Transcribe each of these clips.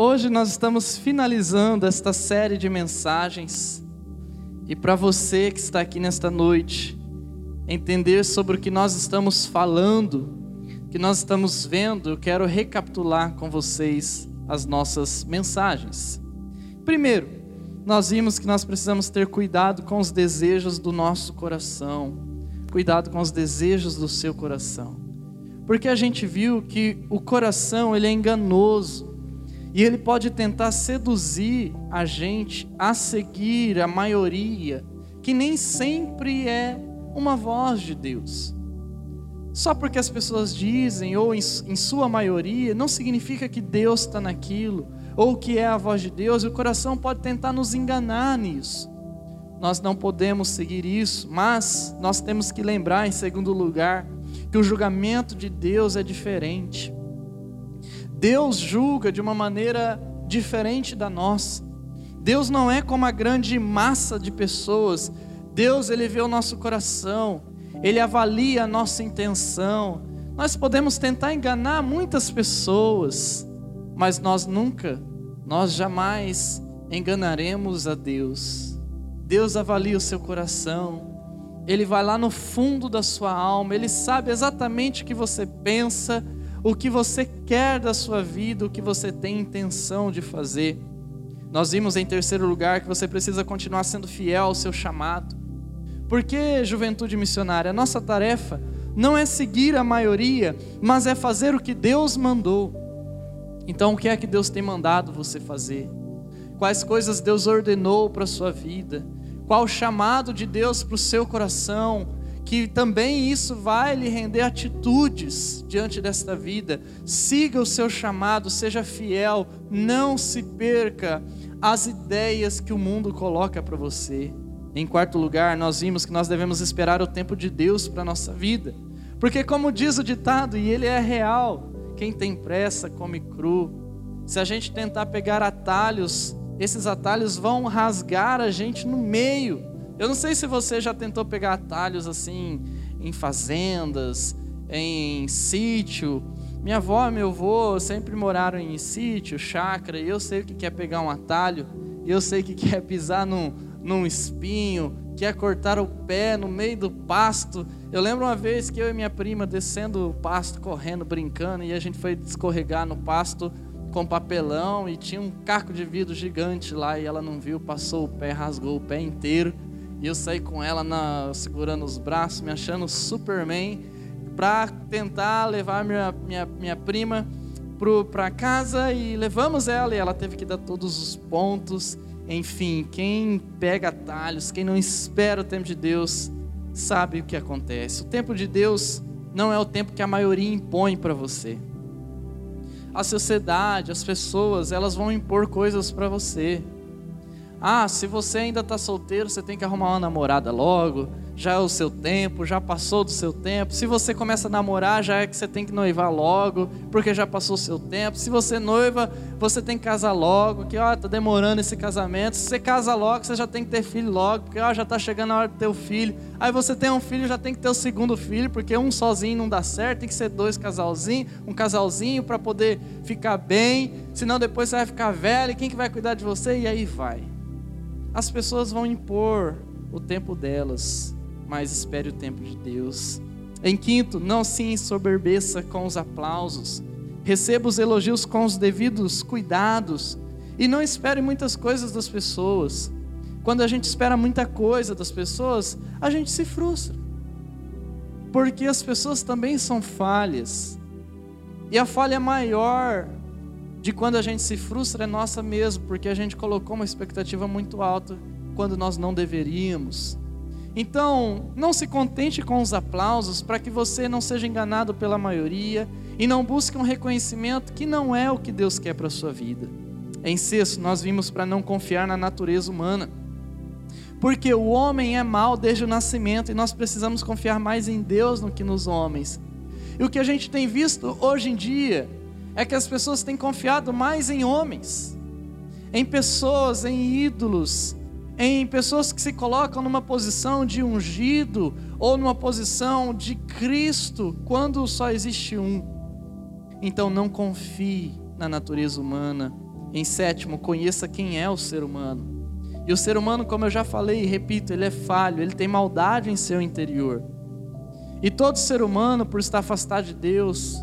Hoje nós estamos finalizando esta série de mensagens e para você que está aqui nesta noite, entender sobre o que nós estamos falando, que nós estamos vendo, eu quero recapitular com vocês as nossas mensagens. Primeiro, nós vimos que nós precisamos ter cuidado com os desejos do nosso coração, cuidado com os desejos do seu coração. Porque a gente viu que o coração ele é enganoso. E ele pode tentar seduzir a gente a seguir a maioria, que nem sempre é uma voz de Deus. Só porque as pessoas dizem, ou em, em sua maioria, não significa que Deus está naquilo, ou que é a voz de Deus, e o coração pode tentar nos enganar nisso. Nós não podemos seguir isso, mas nós temos que lembrar, em segundo lugar, que o julgamento de Deus é diferente. Deus julga de uma maneira diferente da nossa. Deus não é como a grande massa de pessoas. Deus, ele vê o nosso coração, ele avalia a nossa intenção. Nós podemos tentar enganar muitas pessoas, mas nós nunca, nós jamais enganaremos a Deus. Deus avalia o seu coração. Ele vai lá no fundo da sua alma, ele sabe exatamente o que você pensa o que você quer da sua vida, o que você tem intenção de fazer. Nós vimos em terceiro lugar que você precisa continuar sendo fiel ao seu chamado. Porque, juventude missionária, a nossa tarefa não é seguir a maioria, mas é fazer o que Deus mandou. Então, o que é que Deus tem mandado você fazer? Quais coisas Deus ordenou para a sua vida? Qual o chamado de Deus para o seu coração? Que também isso vai lhe render atitudes diante desta vida. Siga o seu chamado, seja fiel, não se perca as ideias que o mundo coloca para você. Em quarto lugar, nós vimos que nós devemos esperar o tempo de Deus para a nossa vida. Porque, como diz o ditado, e ele é real: quem tem pressa come cru. Se a gente tentar pegar atalhos, esses atalhos vão rasgar a gente no meio. Eu não sei se você já tentou pegar atalhos assim em fazendas, em sítio. Minha avó e meu avô sempre moraram em sítio, chácara, e eu sei o que é pegar um atalho, eu sei o que é pisar num, num espinho, que é cortar o pé no meio do pasto. Eu lembro uma vez que eu e minha prima descendo o pasto, correndo, brincando, e a gente foi escorregar no pasto com papelão e tinha um caco de vidro gigante lá e ela não viu, passou o pé, rasgou o pé inteiro. E eu saí com ela na, segurando os braços, me achando Superman, para tentar levar minha, minha, minha prima para casa e levamos ela e ela teve que dar todos os pontos. Enfim, quem pega atalhos, quem não espera o tempo de Deus, sabe o que acontece. O tempo de Deus não é o tempo que a maioria impõe para você. A sociedade, as pessoas, elas vão impor coisas para você. Ah, se você ainda está solteiro, você tem que arrumar uma namorada logo. Já é o seu tempo, já passou do seu tempo. Se você começa a namorar, já é que você tem que noivar logo, porque já passou o seu tempo. Se você noiva, você tem que casar logo, que ó, tá demorando esse casamento. Se você casa logo, você já tem que ter filho logo, porque ó, já está chegando a hora de ter o filho. Aí você tem um filho, já tem que ter o segundo filho, porque um sozinho não dá certo, tem que ser dois casalzinhos, um casalzinho para poder ficar bem. Senão depois você vai ficar velho, quem que vai cuidar de você? E aí vai. As pessoas vão impor o tempo delas, mas espere o tempo de Deus. Em quinto, não se ensoberbeça com os aplausos. Receba os elogios com os devidos cuidados e não espere muitas coisas das pessoas. Quando a gente espera muita coisa das pessoas, a gente se frustra. Porque as pessoas também são falhas. E a falha maior de quando a gente se frustra é nossa mesmo, porque a gente colocou uma expectativa muito alta quando nós não deveríamos. Então, não se contente com os aplausos para que você não seja enganado pela maioria e não busque um reconhecimento que não é o que Deus quer para a sua vida. Em sexto, nós vimos para não confiar na natureza humana. Porque o homem é mau desde o nascimento e nós precisamos confiar mais em Deus do que nos homens. E o que a gente tem visto hoje em dia é que as pessoas têm confiado mais em homens, em pessoas, em ídolos, em pessoas que se colocam numa posição de ungido ou numa posição de Cristo, quando só existe um. Então não confie na natureza humana. Em sétimo, conheça quem é o ser humano. E o ser humano, como eu já falei e repito, ele é falho, ele tem maldade em seu interior. E todo ser humano, por estar afastado de Deus,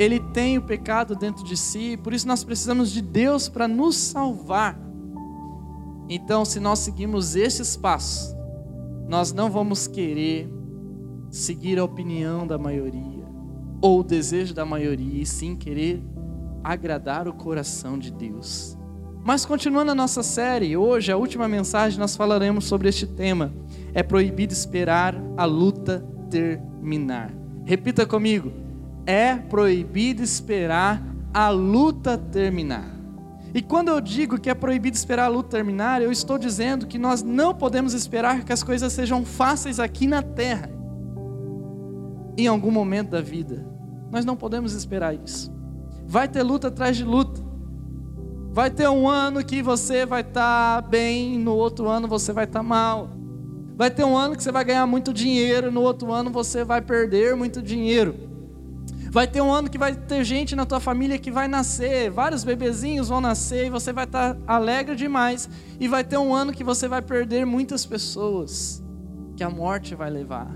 ele tem o pecado dentro de si, por isso nós precisamos de Deus para nos salvar. Então, se nós seguimos esses passos, nós não vamos querer seguir a opinião da maioria ou o desejo da maioria, e sim querer agradar o coração de Deus. Mas continuando a nossa série, hoje, a última mensagem, nós falaremos sobre este tema. É proibido esperar a luta terminar. Repita comigo. É proibido esperar a luta terminar. E quando eu digo que é proibido esperar a luta terminar, eu estou dizendo que nós não podemos esperar que as coisas sejam fáceis aqui na terra. Em algum momento da vida. Nós não podemos esperar isso. Vai ter luta atrás de luta. Vai ter um ano que você vai estar tá bem, no outro ano você vai estar tá mal. Vai ter um ano que você vai ganhar muito dinheiro, no outro ano você vai perder muito dinheiro. Vai ter um ano que vai ter gente na tua família que vai nascer, vários bebezinhos vão nascer e você vai estar tá alegre demais. E vai ter um ano que você vai perder muitas pessoas, que a morte vai levar.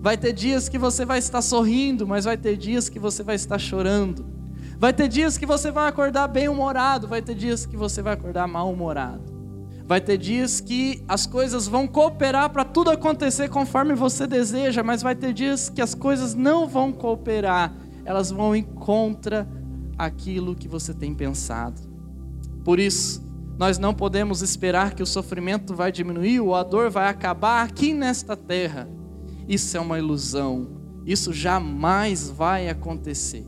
Vai ter dias que você vai estar sorrindo, mas vai ter dias que você vai estar chorando. Vai ter dias que você vai acordar bem-humorado, vai ter dias que você vai acordar mal-humorado. Vai ter dias que as coisas vão cooperar para tudo acontecer conforme você deseja, mas vai ter dias que as coisas não vão cooperar, elas vão em contra aquilo que você tem pensado. Por isso, nós não podemos esperar que o sofrimento vai diminuir ou a dor vai acabar aqui nesta terra. Isso é uma ilusão. Isso jamais vai acontecer.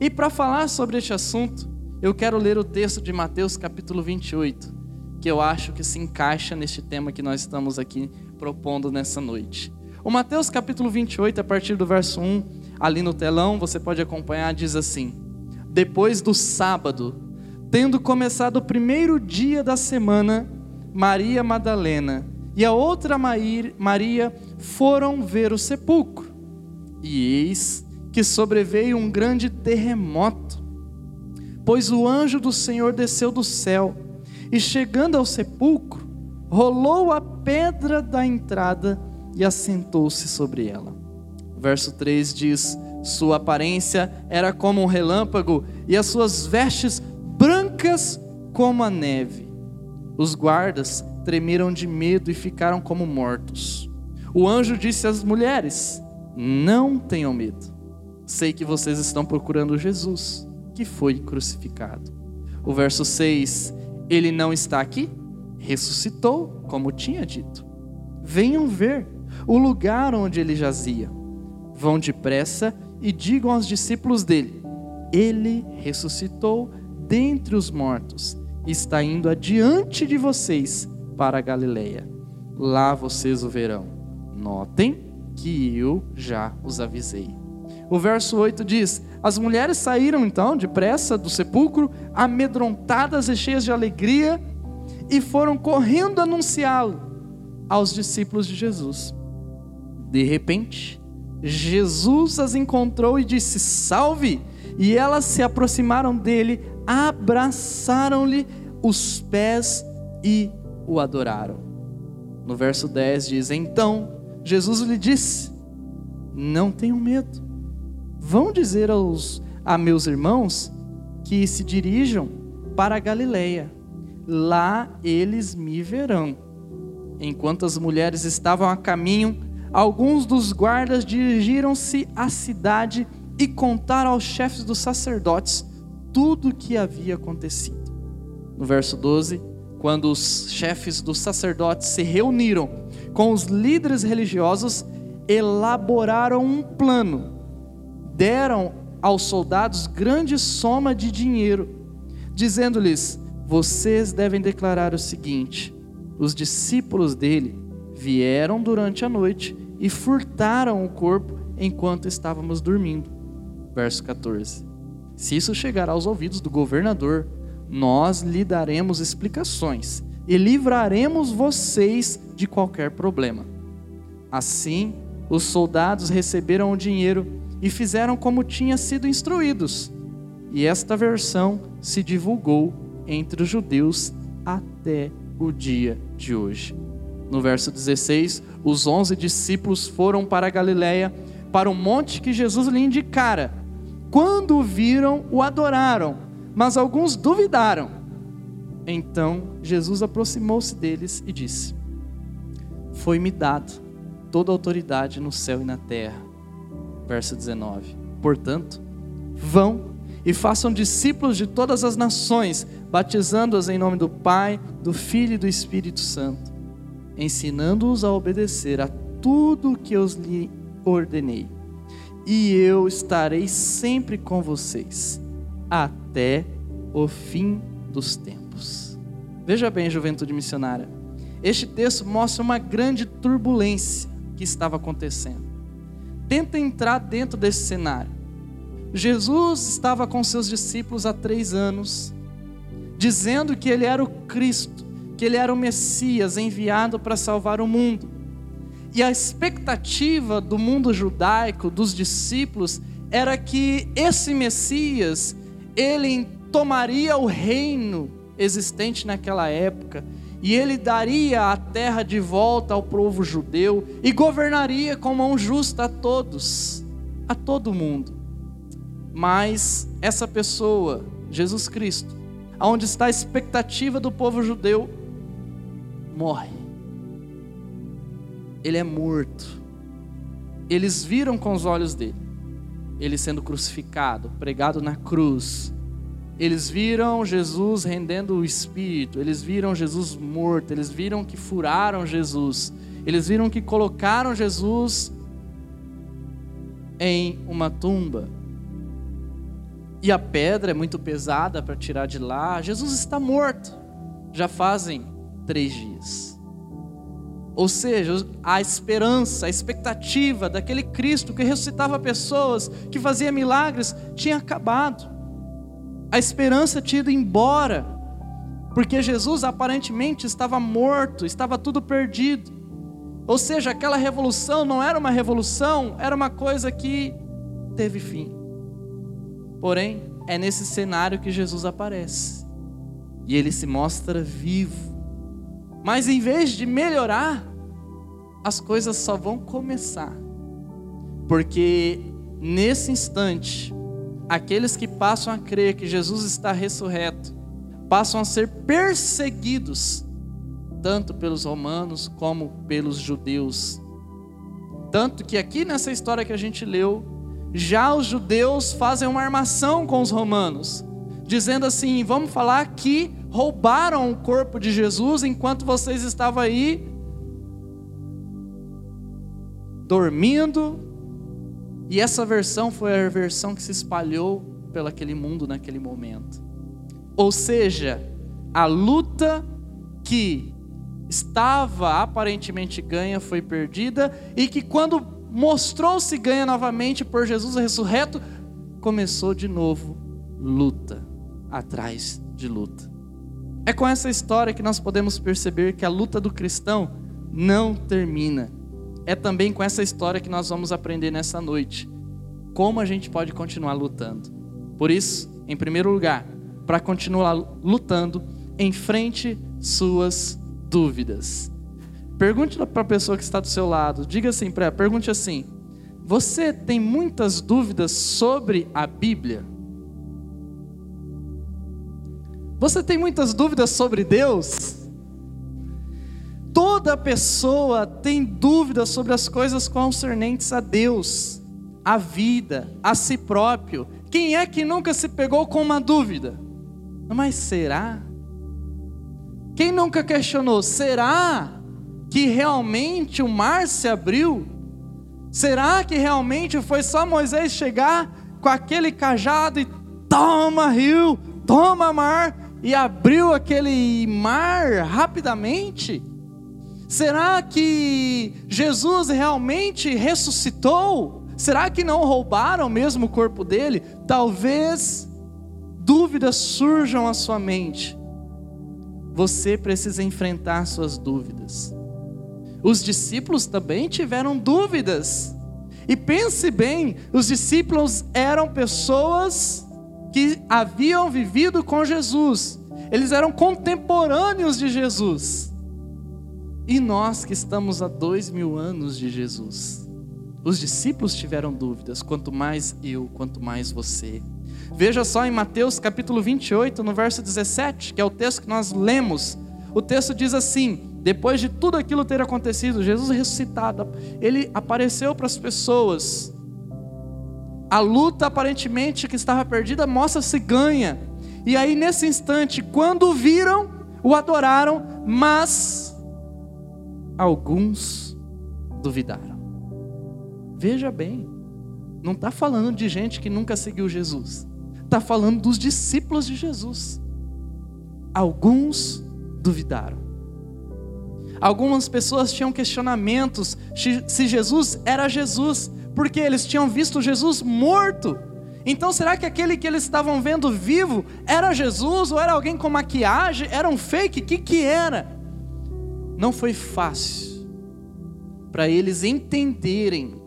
E para falar sobre este assunto, eu quero ler o texto de Mateus capítulo 28, que eu acho que se encaixa neste tema que nós estamos aqui propondo nessa noite. O Mateus capítulo 28, a partir do verso 1, ali no telão, você pode acompanhar, diz assim: Depois do sábado, tendo começado o primeiro dia da semana, Maria Madalena e a outra Maria foram ver o sepulcro. E eis que sobreveio um grande terremoto, pois o anjo do Senhor desceu do céu e, chegando ao sepulcro, rolou a pedra da entrada e assentou-se sobre ela. Verso 3 diz: Sua aparência era como um relâmpago e as suas vestes brancas como a neve. Os guardas tremeram de medo e ficaram como mortos. O anjo disse às mulheres: Não tenham medo sei que vocês estão procurando Jesus, que foi crucificado. O verso 6: Ele não está aqui, ressuscitou, como tinha dito. Venham ver o lugar onde ele jazia. Vão depressa e digam aos discípulos dele: Ele ressuscitou dentre os mortos, está indo adiante de vocês para a Galileia. Lá vocês o verão. Notem que eu já os avisei. O verso 8 diz: As mulheres saíram então depressa do sepulcro, amedrontadas e cheias de alegria, e foram correndo anunciá-lo aos discípulos de Jesus. De repente, Jesus as encontrou e disse: Salve! E elas se aproximaram dele, abraçaram-lhe os pés e o adoraram. No verso 10 diz: Então Jesus lhe disse: Não tenham medo Vão dizer aos, a meus irmãos que se dirijam para a Galileia. Lá eles me verão. Enquanto as mulheres estavam a caminho, alguns dos guardas dirigiram-se à cidade e contaram aos chefes dos sacerdotes tudo o que havia acontecido. No verso 12, quando os chefes dos sacerdotes se reuniram com os líderes religiosos, elaboraram um plano deram aos soldados grande soma de dinheiro, dizendo-lhes: Vocês devem declarar o seguinte: os discípulos dele vieram durante a noite e furtaram o corpo enquanto estávamos dormindo. Verso 14. Se isso chegar aos ouvidos do governador, nós lhe daremos explicações e livraremos vocês de qualquer problema. Assim, os soldados receberam o dinheiro e fizeram como tinha sido instruídos. E esta versão se divulgou entre os judeus até o dia de hoje. No verso 16, os onze discípulos foram para a Galiléia, para o monte que Jesus lhe indicara. Quando o viram, o adoraram, mas alguns duvidaram. Então Jesus aproximou-se deles e disse: Foi-me dado toda a autoridade no céu e na terra. Verso 19. Portanto, vão e façam discípulos de todas as nações, batizando-os em nome do Pai, do Filho e do Espírito Santo, ensinando-os a obedecer a tudo o que eu lhe ordenei. E eu estarei sempre com vocês, até o fim dos tempos. Veja bem, juventude missionária, este texto mostra uma grande turbulência que estava acontecendo. Tenta entrar dentro desse cenário. Jesus estava com seus discípulos há três anos, dizendo que ele era o Cristo, que ele era o Messias enviado para salvar o mundo. E a expectativa do mundo judaico, dos discípulos, era que esse Messias, ele tomaria o reino existente naquela época e ele daria a terra de volta ao povo judeu e governaria com mão justa a todos, a todo mundo. Mas essa pessoa, Jesus Cristo, aonde está a expectativa do povo judeu, morre. Ele é morto. Eles viram com os olhos dele, ele sendo crucificado, pregado na cruz. Eles viram Jesus rendendo o espírito, eles viram Jesus morto, eles viram que furaram Jesus, eles viram que colocaram Jesus em uma tumba e a pedra é muito pesada para tirar de lá. Jesus está morto. Já fazem três dias. Ou seja, a esperança, a expectativa daquele Cristo que ressuscitava pessoas, que fazia milagres, tinha acabado. A esperança ido embora, porque Jesus aparentemente estava morto, estava tudo perdido. Ou seja, aquela revolução não era uma revolução, era uma coisa que teve fim. Porém, é nesse cenário que Jesus aparece. E ele se mostra vivo. Mas em vez de melhorar, as coisas só vão começar. Porque nesse instante, aqueles que passam a crer que Jesus está ressurreto, passam a ser perseguidos, tanto pelos romanos como pelos judeus. Tanto que aqui nessa história que a gente leu, já os judeus fazem uma armação com os romanos, dizendo assim: vamos falar que roubaram o corpo de Jesus enquanto vocês estavam aí dormindo. E essa versão foi a versão que se espalhou pelo aquele mundo naquele momento. Ou seja, a luta que estava aparentemente ganha foi perdida e que quando mostrou-se ganha novamente por Jesus ressurreto, começou de novo luta atrás de luta. É com essa história que nós podemos perceber que a luta do cristão não termina. É também com essa história que nós vamos aprender nessa noite como a gente pode continuar lutando. Por isso, em primeiro lugar, para continuar lutando, enfrente suas dúvidas. Pergunte para a pessoa que está do seu lado, diga assim para ela, pergunte assim: Você tem muitas dúvidas sobre a Bíblia? Você tem muitas dúvidas sobre Deus? Toda pessoa tem dúvidas sobre as coisas concernentes a Deus, a vida, a si próprio. Quem é que nunca se pegou com uma dúvida? Mas será? Quem nunca questionou? Será? que realmente o mar se abriu? Será que realmente foi só Moisés chegar com aquele cajado e toma rio, toma mar, e abriu aquele mar rapidamente? Será que Jesus realmente ressuscitou? Será que não roubaram mesmo o corpo dele? Talvez dúvidas surjam à sua mente. Você precisa enfrentar suas dúvidas. Os discípulos também tiveram dúvidas. E pense bem, os discípulos eram pessoas que haviam vivido com Jesus, eles eram contemporâneos de Jesus. E nós que estamos há dois mil anos de Jesus, os discípulos tiveram dúvidas, quanto mais eu, quanto mais você. Veja só em Mateus capítulo 28, no verso 17, que é o texto que nós lemos. O texto diz assim: depois de tudo aquilo ter acontecido, Jesus ressuscitado, ele apareceu para as pessoas. A luta aparentemente que estava perdida mostra-se ganha. E aí, nesse instante, quando viram, o adoraram, mas alguns duvidaram. Veja bem, não está falando de gente que nunca seguiu Jesus, está falando dos discípulos de Jesus. Alguns duvidaram. Algumas pessoas tinham questionamentos se Jesus era Jesus, porque eles tinham visto Jesus morto. Então, será que aquele que eles estavam vendo vivo era Jesus ou era alguém com maquiagem? Era um fake? O que, que era? Não foi fácil para eles entenderem,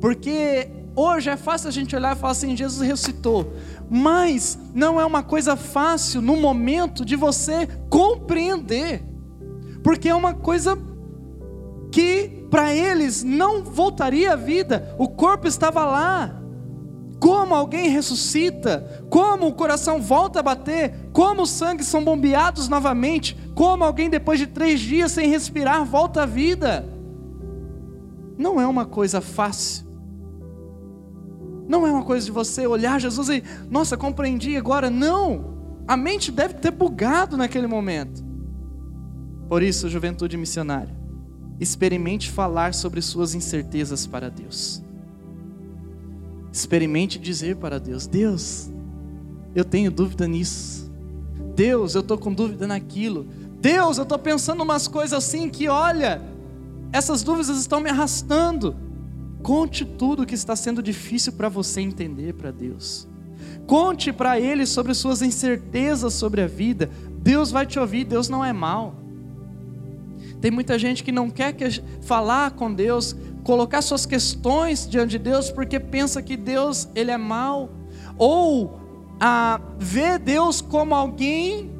porque hoje é fácil a gente olhar e falar assim: Jesus ressuscitou, mas não é uma coisa fácil no momento de você compreender porque é uma coisa que para eles não voltaria à vida, o corpo estava lá. Como alguém ressuscita, como o coração volta a bater, como os sangues são bombeados novamente, como alguém depois de três dias sem respirar volta à vida. Não é uma coisa fácil. Não é uma coisa de você olhar Jesus e, nossa, compreendi agora. Não. A mente deve ter bugado naquele momento. Por isso, juventude missionária, experimente falar sobre suas incertezas para Deus. Experimente dizer para Deus: Deus, eu tenho dúvida nisso. Deus, eu estou com dúvida naquilo. Deus, eu estou pensando umas coisas assim que, olha, essas dúvidas estão me arrastando. Conte tudo o que está sendo difícil para você entender para Deus. Conte para Ele sobre suas incertezas sobre a vida. Deus vai te ouvir, Deus não é mal. Tem muita gente que não quer falar com Deus, colocar suas questões diante de Deus, porque pensa que Deus ele é mau, ou a vê Deus como alguém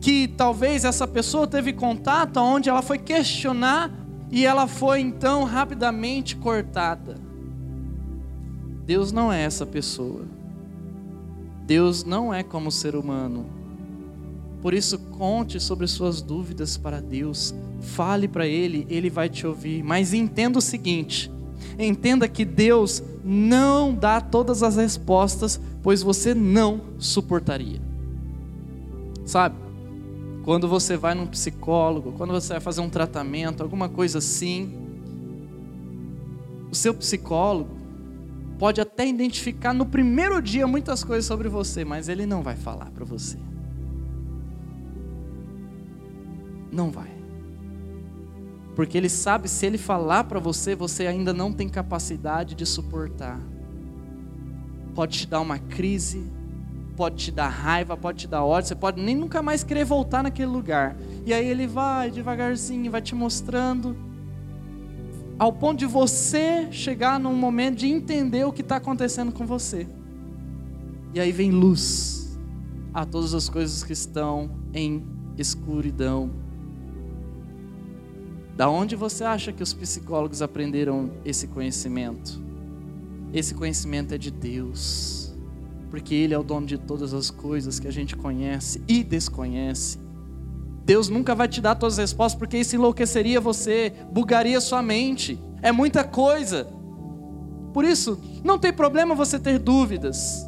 que talvez essa pessoa teve contato, onde ela foi questionar e ela foi então rapidamente cortada. Deus não é essa pessoa. Deus não é como ser humano. Por isso, conte sobre suas dúvidas para Deus. Fale para Ele, Ele vai te ouvir. Mas entenda o seguinte: entenda que Deus não dá todas as respostas, pois você não suportaria. Sabe? Quando você vai num psicólogo, quando você vai fazer um tratamento, alguma coisa assim, o seu psicólogo pode até identificar no primeiro dia muitas coisas sobre você, mas ele não vai falar para você. Não vai. Porque ele sabe se ele falar para você, você ainda não tem capacidade de suportar. Pode te dar uma crise, pode te dar raiva, pode te dar ódio, você pode nem nunca mais querer voltar naquele lugar. E aí ele vai devagarzinho, vai te mostrando, ao ponto de você chegar num momento de entender o que está acontecendo com você. E aí vem luz a todas as coisas que estão em escuridão da onde você acha que os psicólogos aprenderam esse conhecimento? Esse conhecimento é de Deus, porque Ele é o dono de todas as coisas que a gente conhece e desconhece. Deus nunca vai te dar todas as respostas, porque isso enlouqueceria você, bugaria sua mente. É muita coisa. Por isso, não tem problema você ter dúvidas.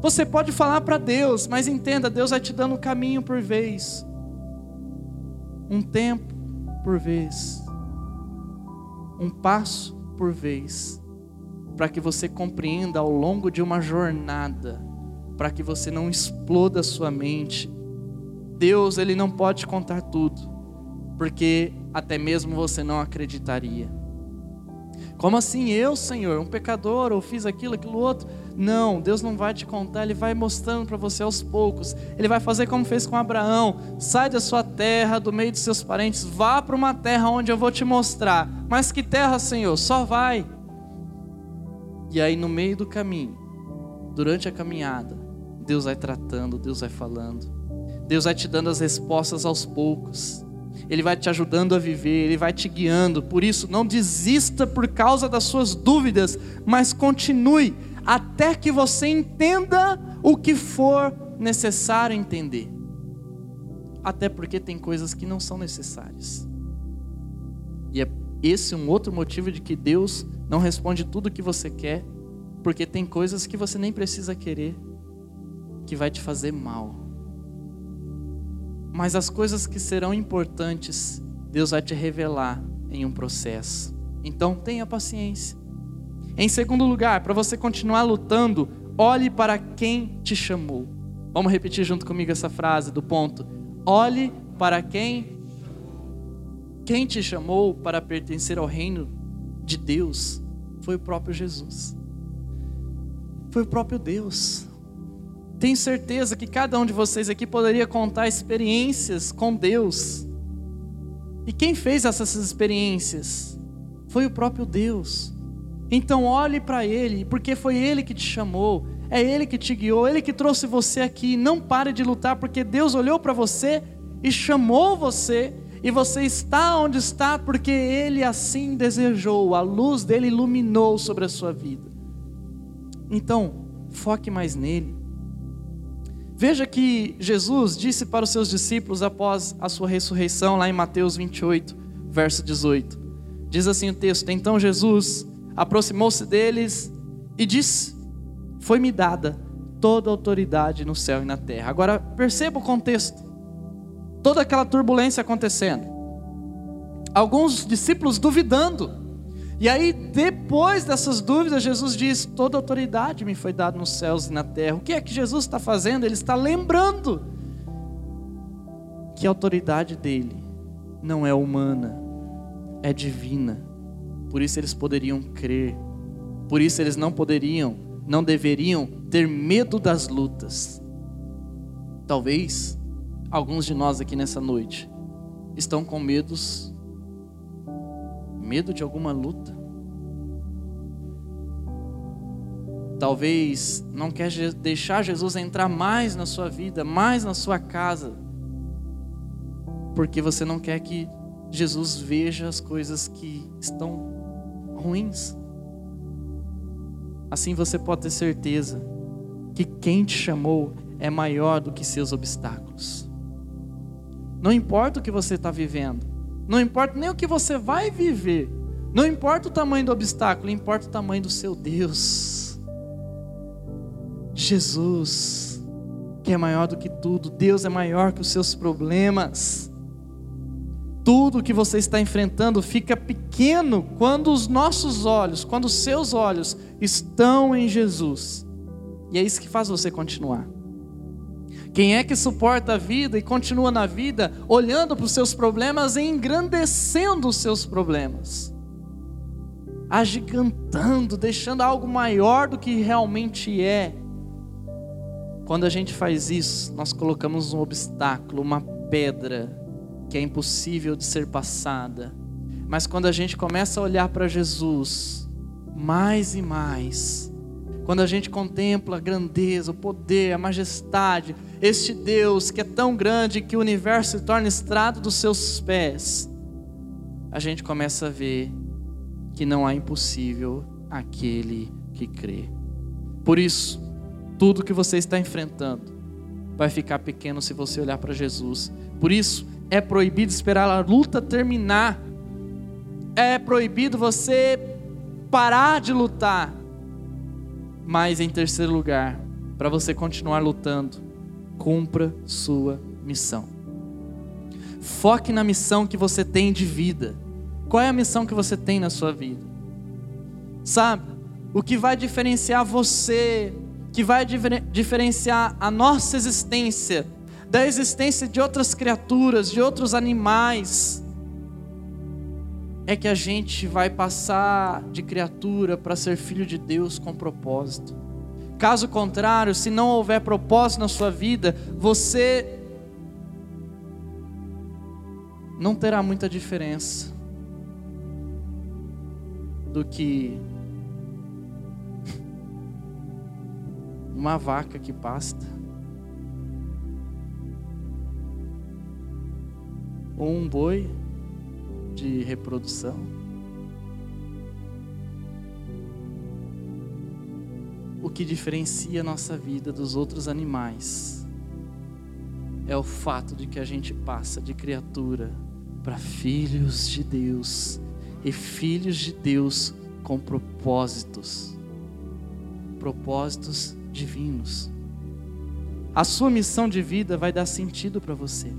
Você pode falar para Deus, mas entenda, Deus vai te dando um caminho por vez. Um tempo, por vez, um passo por vez, para que você compreenda ao longo de uma jornada para que você não exploda a sua mente. Deus, ele não pode contar tudo, porque até mesmo você não acreditaria. Como assim eu, Senhor, um pecador, ou fiz aquilo, aquilo outro? Não, Deus não vai te contar, Ele vai mostrando para você aos poucos. Ele vai fazer como fez com Abraão: sai da sua terra, do meio dos seus parentes, vá para uma terra onde eu vou te mostrar. Mas que terra, Senhor? Só vai. E aí, no meio do caminho, durante a caminhada, Deus vai tratando, Deus vai falando, Deus vai te dando as respostas aos poucos. Ele vai te ajudando a viver, Ele vai te guiando. Por isso, não desista por causa das suas dúvidas, mas continue até que você entenda o que for necessário entender. Até porque tem coisas que não são necessárias. E é esse um outro motivo de que Deus não responde tudo o que você quer, porque tem coisas que você nem precisa querer, que vai te fazer mal. Mas as coisas que serão importantes, Deus vai te revelar em um processo. Então tenha paciência. Em segundo lugar, para você continuar lutando, olhe para quem te chamou. Vamos repetir junto comigo essa frase do ponto. Olhe para quem quem te chamou para pertencer ao reino de Deus foi o próprio Jesus. Foi o próprio Deus. Tenho certeza que cada um de vocês aqui poderia contar experiências com Deus. E quem fez essas experiências? Foi o próprio Deus. Então olhe para Ele, porque foi Ele que te chamou, é Ele que te guiou, Ele que trouxe você aqui. Não pare de lutar, porque Deus olhou para você e chamou você, e você está onde está porque Ele assim desejou, a luz dele iluminou sobre a sua vida. Então, foque mais nele. Veja que Jesus disse para os seus discípulos após a sua ressurreição, lá em Mateus 28, verso 18. Diz assim o texto: Então Jesus aproximou-se deles e disse: Foi-me dada toda a autoridade no céu e na terra. Agora perceba o contexto. Toda aquela turbulência acontecendo. Alguns discípulos duvidando. E aí, depois dessas dúvidas, Jesus diz: Toda autoridade me foi dada nos céus e na terra. O que é que Jesus está fazendo? Ele está lembrando que a autoridade dele não é humana, é divina. Por isso eles poderiam crer. Por isso eles não poderiam, não deveriam ter medo das lutas. Talvez alguns de nós aqui nessa noite estão com medos medo de alguma luta. Talvez não quer deixar Jesus entrar mais na sua vida, mais na sua casa, porque você não quer que Jesus veja as coisas que estão ruins. Assim você pode ter certeza que quem te chamou é maior do que seus obstáculos. Não importa o que você está vivendo, não importa nem o que você vai viver. Não importa o tamanho do obstáculo, importa o tamanho do seu Deus. Jesus, que é maior do que tudo, Deus é maior que os seus problemas. Tudo que você está enfrentando fica pequeno quando os nossos olhos, quando os seus olhos estão em Jesus. E é isso que faz você continuar. Quem é que suporta a vida e continua na vida olhando para os seus problemas e engrandecendo os seus problemas? Agigantando, deixando algo maior do que realmente é. Quando a gente faz isso, nós colocamos um obstáculo, uma pedra que é impossível de ser passada. Mas quando a gente começa a olhar para Jesus, mais e mais, quando a gente contempla a grandeza, o poder, a majestade, este Deus que é tão grande que o universo se torna estrado dos seus pés, a gente começa a ver que não há impossível aquele que crê. Por isso, tudo que você está enfrentando vai ficar pequeno se você olhar para Jesus. Por isso, é proibido esperar a luta terminar. É proibido você parar de lutar mas em terceiro lugar, para você continuar lutando, cumpra sua missão. Foque na missão que você tem de vida. Qual é a missão que você tem na sua vida? Sabe, o que vai diferenciar você que vai diferenciar a nossa existência da existência de outras criaturas, de outros animais, é que a gente vai passar de criatura para ser filho de Deus com propósito. Caso contrário, se não houver propósito na sua vida, você não terá muita diferença do que uma vaca que pasta. Ou um boi de reprodução. O que diferencia a nossa vida dos outros animais é o fato de que a gente passa de criatura para filhos de Deus e filhos de Deus com propósitos propósitos divinos. A sua missão de vida vai dar sentido para você.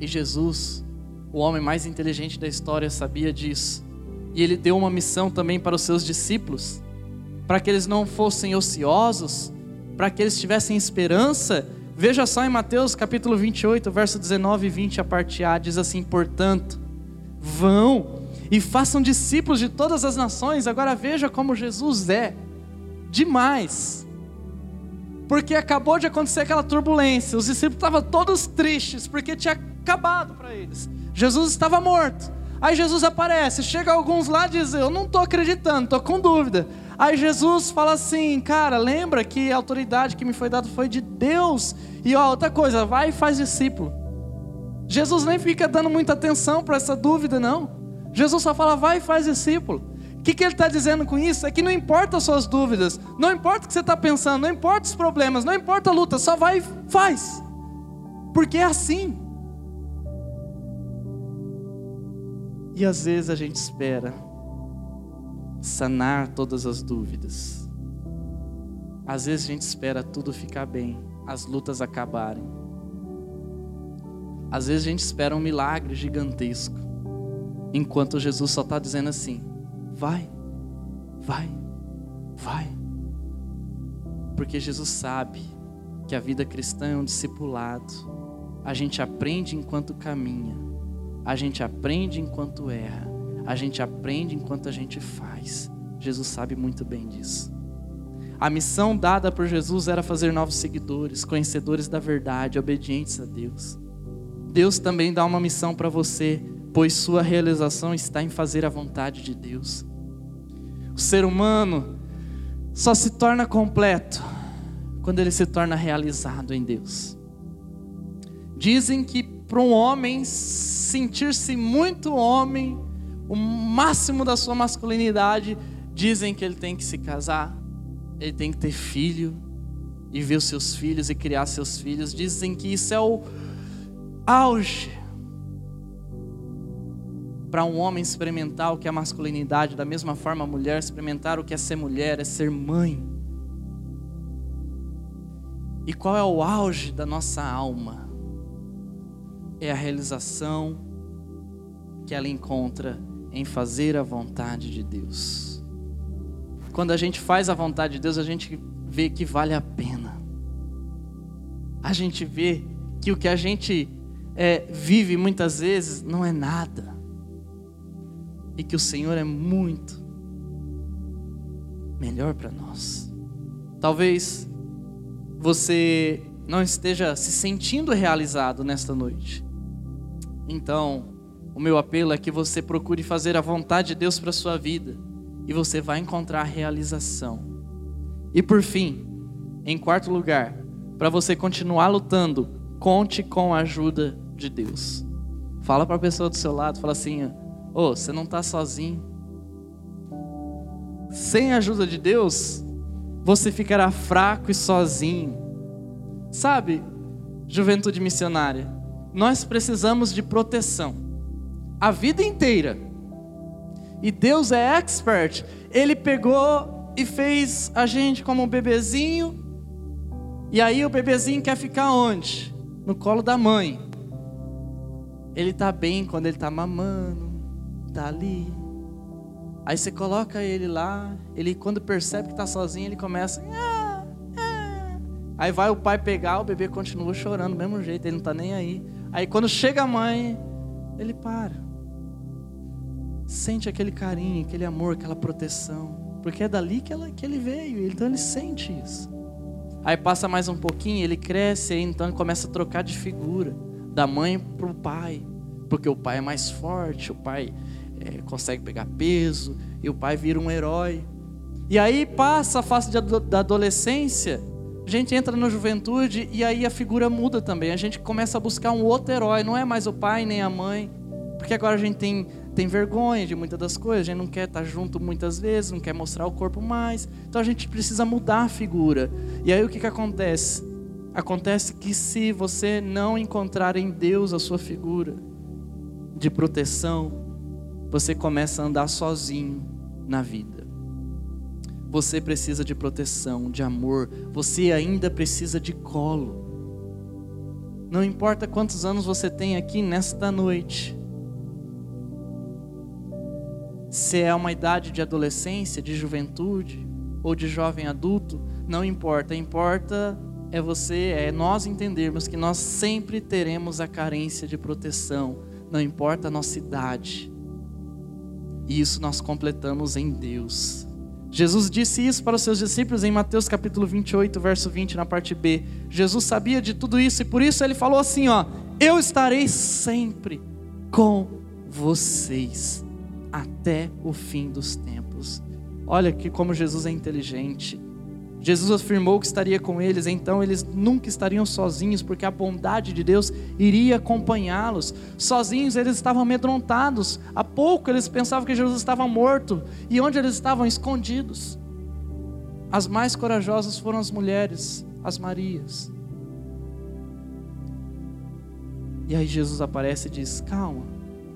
E Jesus, o homem mais inteligente da história, sabia disso. E ele deu uma missão também para os seus discípulos, para que eles não fossem ociosos, para que eles tivessem esperança. Veja só em Mateus capítulo 28, verso 19 e 20, a parte A, diz assim: Portanto, vão e façam discípulos de todas as nações. Agora veja como Jesus é demais. Porque acabou de acontecer aquela turbulência. Os discípulos estavam todos tristes, porque tinha acabado para eles. Jesus estava morto. Aí Jesus aparece, chega alguns lá e diz: Eu não estou acreditando, estou com dúvida. Aí Jesus fala assim: Cara, lembra que a autoridade que me foi dada foi de Deus. E ó, outra coisa, vai e faz discípulo. Jesus nem fica dando muita atenção para essa dúvida, não. Jesus só fala: Vai e faz discípulo que, que ele está dizendo com isso? É que não importa as suas dúvidas, não importa o que você está pensando, não importa os problemas, não importa a luta, só vai e faz. Porque é assim. E às vezes a gente espera sanar todas as dúvidas. Às vezes a gente espera tudo ficar bem, as lutas acabarem. Às vezes a gente espera um milagre gigantesco, enquanto Jesus só está dizendo assim: Vai, vai, vai. Porque Jesus sabe que a vida cristã é um discipulado. A gente aprende enquanto caminha, a gente aprende enquanto erra, a gente aprende enquanto a gente faz. Jesus sabe muito bem disso. A missão dada por Jesus era fazer novos seguidores, conhecedores da verdade, obedientes a Deus. Deus também dá uma missão para você pois sua realização está em fazer a vontade de Deus. O ser humano só se torna completo quando ele se torna realizado em Deus. Dizem que para um homem sentir-se muito homem, o máximo da sua masculinidade, dizem que ele tem que se casar, ele tem que ter filho e ver os seus filhos e criar seus filhos. Dizem que isso é o auge para um homem experimentar o que é masculinidade, da mesma forma a mulher experimentar o que é ser mulher, é ser mãe. E qual é o auge da nossa alma? É a realização que ela encontra em fazer a vontade de Deus. Quando a gente faz a vontade de Deus, a gente vê que vale a pena. A gente vê que o que a gente é, vive muitas vezes não é nada e que o Senhor é muito melhor para nós. Talvez você não esteja se sentindo realizado nesta noite. Então, o meu apelo é que você procure fazer a vontade de Deus para sua vida e você vai encontrar realização. E por fim, em quarto lugar, para você continuar lutando, conte com a ajuda de Deus. Fala para a pessoa do seu lado, fala assim: oh, você não está sozinho. Sem a ajuda de Deus, você ficará fraco e sozinho. Sabe, juventude missionária, nós precisamos de proteção a vida inteira. E Deus é expert. Ele pegou e fez a gente como um bebezinho. E aí o bebezinho quer ficar onde? No colo da mãe. Ele está bem quando ele está mamando está ali. Aí você coloca ele lá, ele quando percebe que está sozinho, ele começa, ah, Aí vai o pai pegar, o bebê continua chorando do mesmo jeito, ele não está nem aí. Aí quando chega a mãe, ele para. Sente aquele carinho, aquele amor, aquela proteção. Porque é dali que, ela, que ele veio, então ele sente isso. Aí passa mais um pouquinho, ele cresce, aí então começa a trocar de figura. Da mãe para o pai. Porque o pai é mais forte, o pai é, consegue pegar peso, e o pai vira um herói. E aí passa a fase da adolescência, a gente entra na juventude e aí a figura muda também. A gente começa a buscar um outro herói, não é mais o pai nem a mãe, porque agora a gente tem, tem vergonha de muitas das coisas, a gente não quer estar junto muitas vezes, não quer mostrar o corpo mais. Então a gente precisa mudar a figura. E aí o que, que acontece? Acontece que se você não encontrar em Deus a sua figura de proteção, você começa a andar sozinho na vida. Você precisa de proteção, de amor. Você ainda precisa de colo. Não importa quantos anos você tem aqui nesta noite. Se é uma idade de adolescência, de juventude ou de jovem adulto, não importa. Importa é você, é nós entendermos que nós sempre teremos a carência de proteção, não importa a nossa idade. E isso nós completamos em Deus. Jesus disse isso para os seus discípulos em Mateus capítulo 28, verso 20, na parte B. Jesus sabia de tudo isso e por isso ele falou assim, ó: "Eu estarei sempre com vocês até o fim dos tempos". Olha que como Jesus é inteligente. Jesus afirmou que estaria com eles, então eles nunca estariam sozinhos, porque a bondade de Deus iria acompanhá-los. Sozinhos eles estavam amedrontados. Há pouco eles pensavam que Jesus estava morto, e onde eles estavam escondidos. As mais corajosas foram as mulheres, as Marias. E aí Jesus aparece e diz: Calma,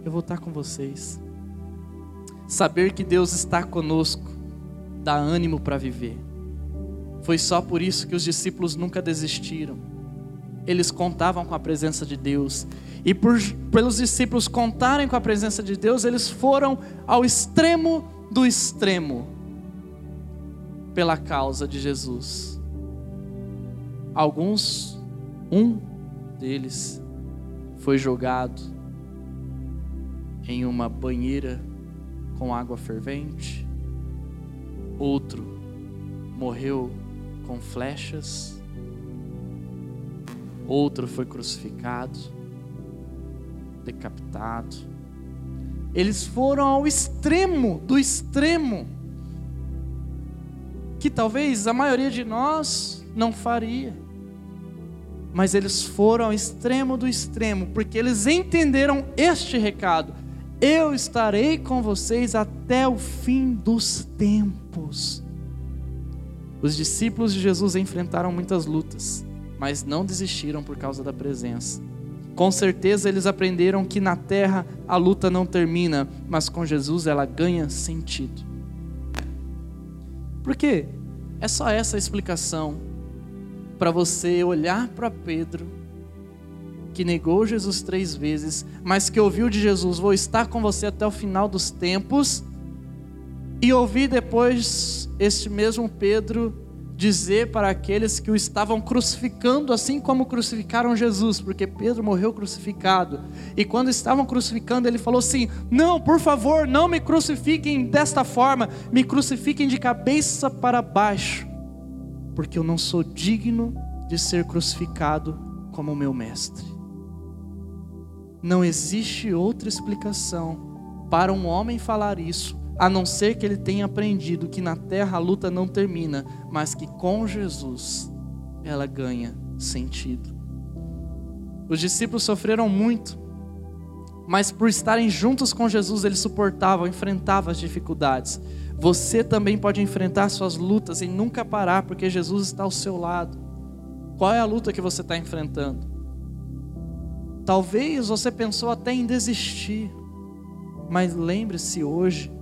eu vou estar com vocês. Saber que Deus está conosco dá ânimo para viver. Foi só por isso que os discípulos nunca desistiram. Eles contavam com a presença de Deus. E por, pelos discípulos contarem com a presença de Deus, eles foram ao extremo do extremo pela causa de Jesus. Alguns, um deles, foi jogado em uma banheira com água fervente, outro morreu com flechas, outro foi crucificado, decapitado. Eles foram ao extremo do extremo, que talvez a maioria de nós não faria. Mas eles foram ao extremo do extremo, porque eles entenderam este recado: eu estarei com vocês até o fim dos tempos. Os discípulos de Jesus enfrentaram muitas lutas, mas não desistiram por causa da presença. Com certeza eles aprenderam que na terra a luta não termina, mas com Jesus ela ganha sentido. Por quê? É só essa explicação para você olhar para Pedro, que negou Jesus três vezes, mas que ouviu de Jesus: Vou estar com você até o final dos tempos, e ouvir depois este mesmo Pedro dizer para aqueles que o estavam crucificando, assim como crucificaram Jesus, porque Pedro morreu crucificado. E quando estavam crucificando, ele falou assim: Não, por favor, não me crucifiquem desta forma, me crucifiquem de cabeça para baixo, porque eu não sou digno de ser crucificado como meu mestre. Não existe outra explicação para um homem falar isso a não ser que ele tenha aprendido que na terra a luta não termina, mas que com Jesus ela ganha sentido. Os discípulos sofreram muito, mas por estarem juntos com Jesus, eles suportavam, enfrentavam as dificuldades. Você também pode enfrentar suas lutas e nunca parar, porque Jesus está ao seu lado. Qual é a luta que você está enfrentando? Talvez você pensou até em desistir, mas lembre-se hoje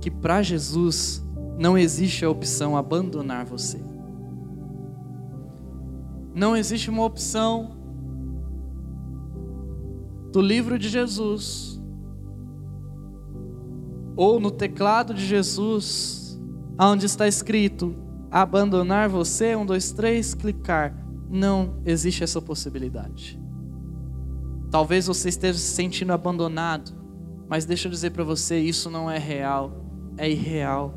que para Jesus não existe a opção abandonar você. Não existe uma opção do livro de Jesus ou no teclado de Jesus, onde está escrito: abandonar você, um, dois, três, clicar. Não existe essa possibilidade. Talvez você esteja se sentindo abandonado, mas deixa eu dizer para você, isso não é real, é irreal.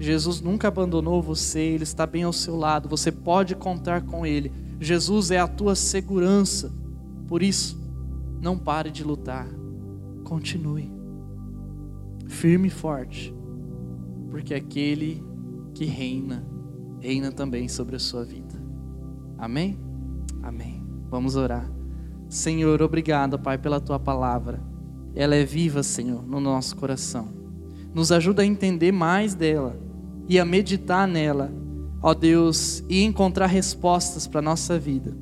Jesus nunca abandonou você, ele está bem ao seu lado, você pode contar com ele. Jesus é a tua segurança. Por isso, não pare de lutar. Continue. Firme e forte. Porque aquele que reina, reina também sobre a sua vida. Amém? Amém. Vamos orar. Senhor, obrigado, Pai, pela tua palavra. Ela é viva, Senhor, no nosso coração. Nos ajuda a entender mais dela e a meditar nela, ó Deus, e encontrar respostas para a nossa vida.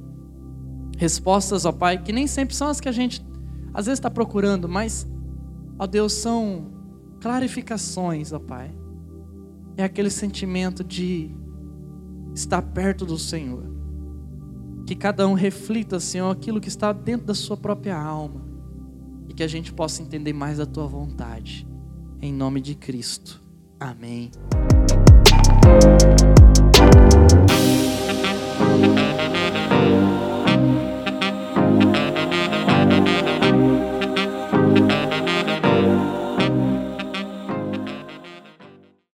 Respostas, ó Pai, que nem sempre são as que a gente às vezes está procurando, mas, ó Deus, são clarificações, ó Pai. É aquele sentimento de estar perto do Senhor. Que cada um reflita, Senhor, aquilo que está dentro da sua própria alma. E que a gente possa entender mais a tua vontade. Em nome de Cristo. Amém.